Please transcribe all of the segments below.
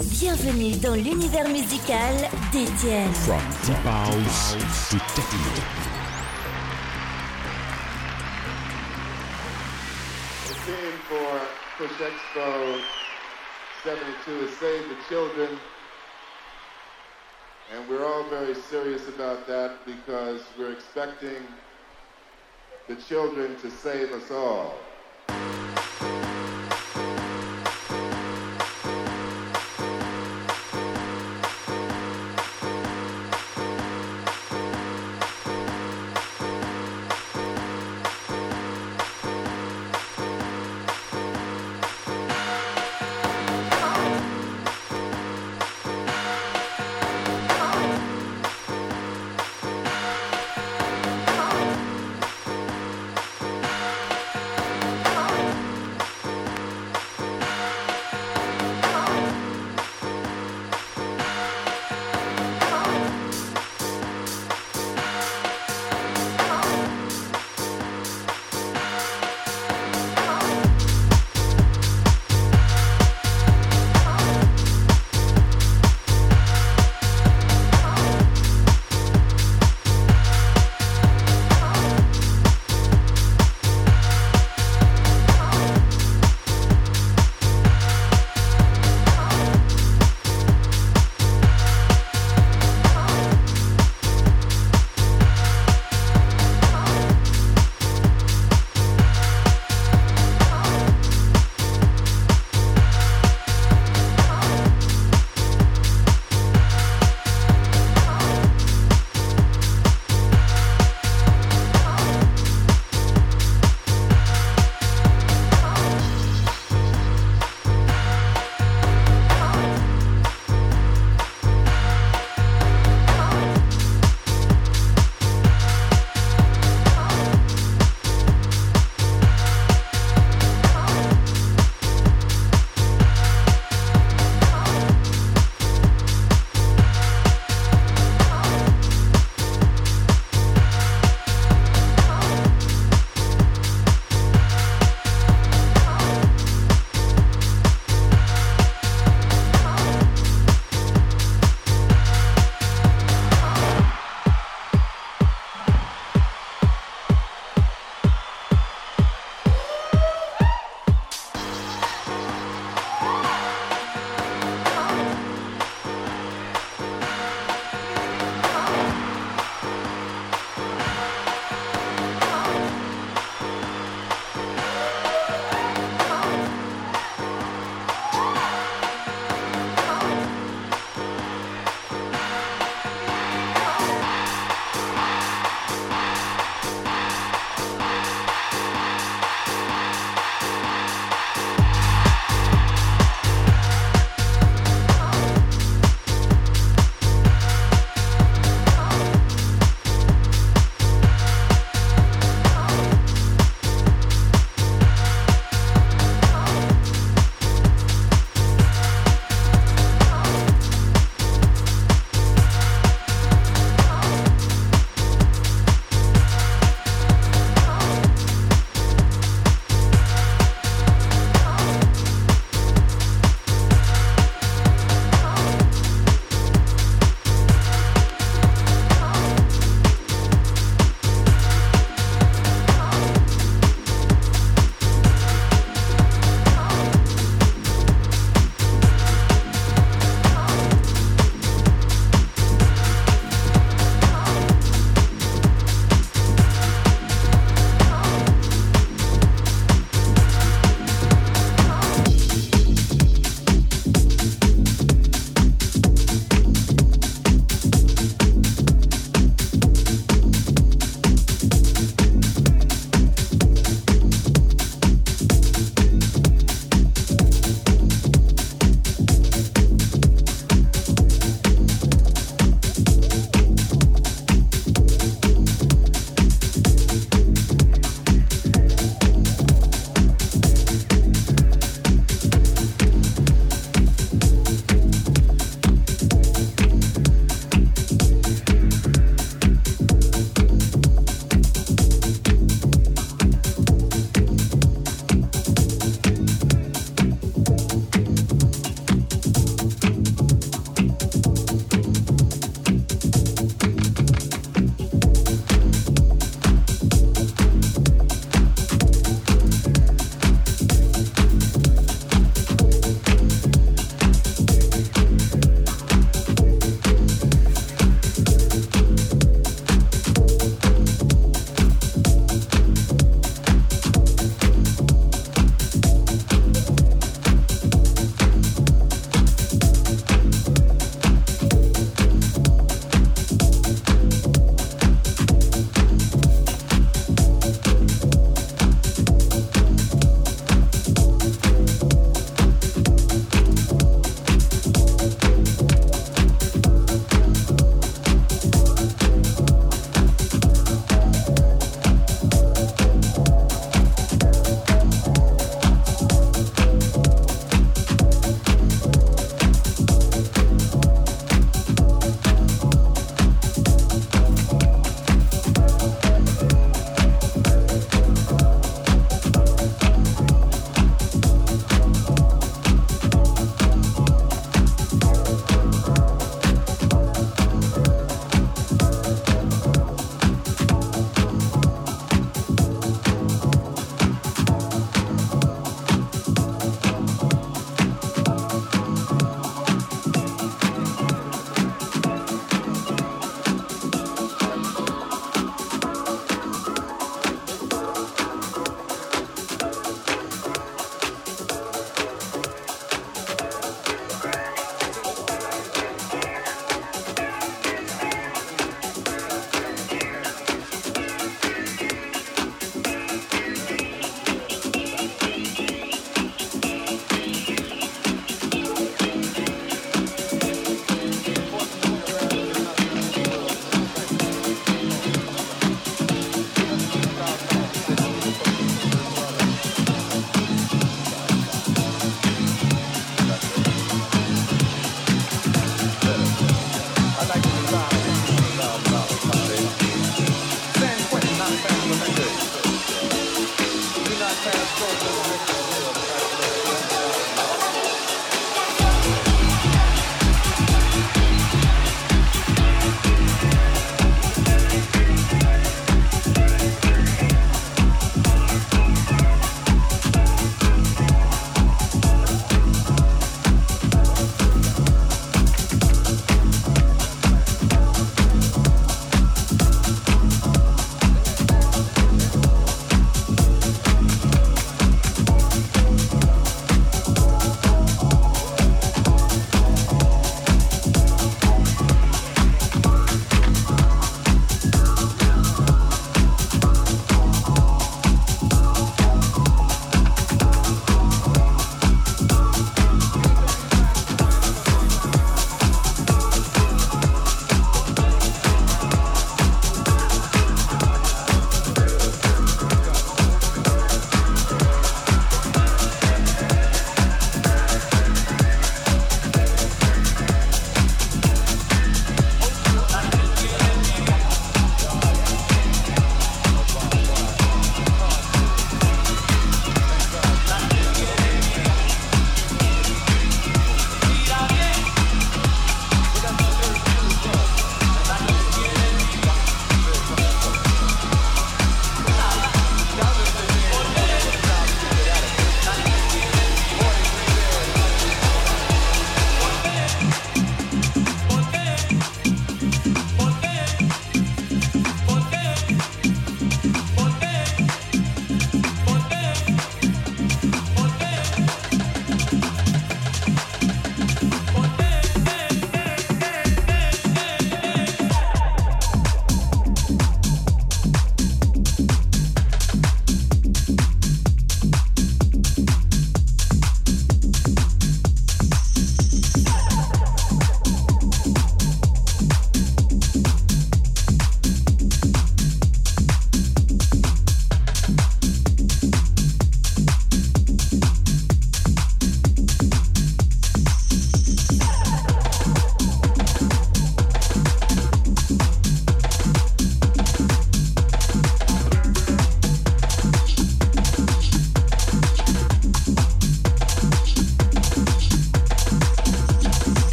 Bienvenue dans l'univers musical d'Étienne. From deep house to techno. The theme for Push Expo 72 is Save the Children. And we're all very serious about that because we're expecting the children to save us all.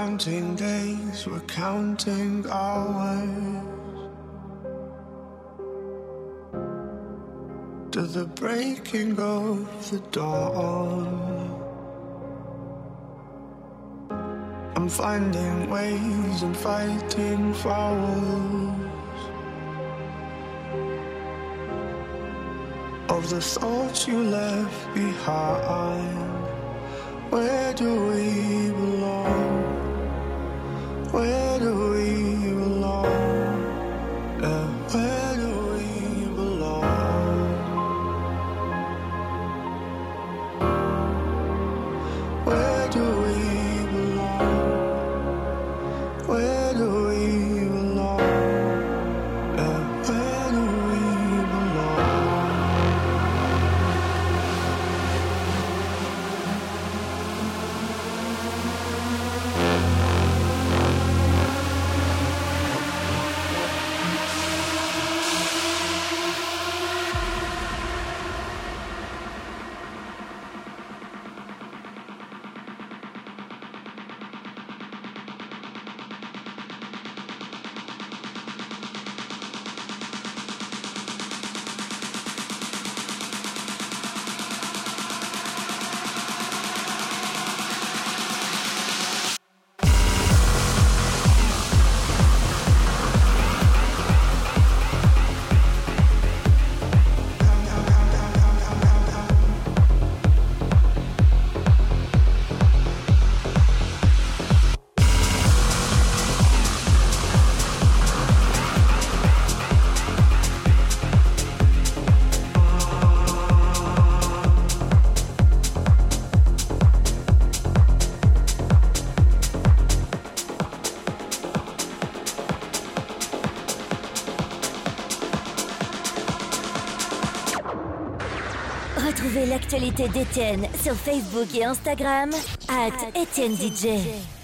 Counting days, we're counting hours to the breaking of the dawn. I'm finding ways and fighting fouls of the thoughts you left behind. Where do we belong? Where do we belong? D'Étienne sur Facebook et Instagram at Étienne DJ.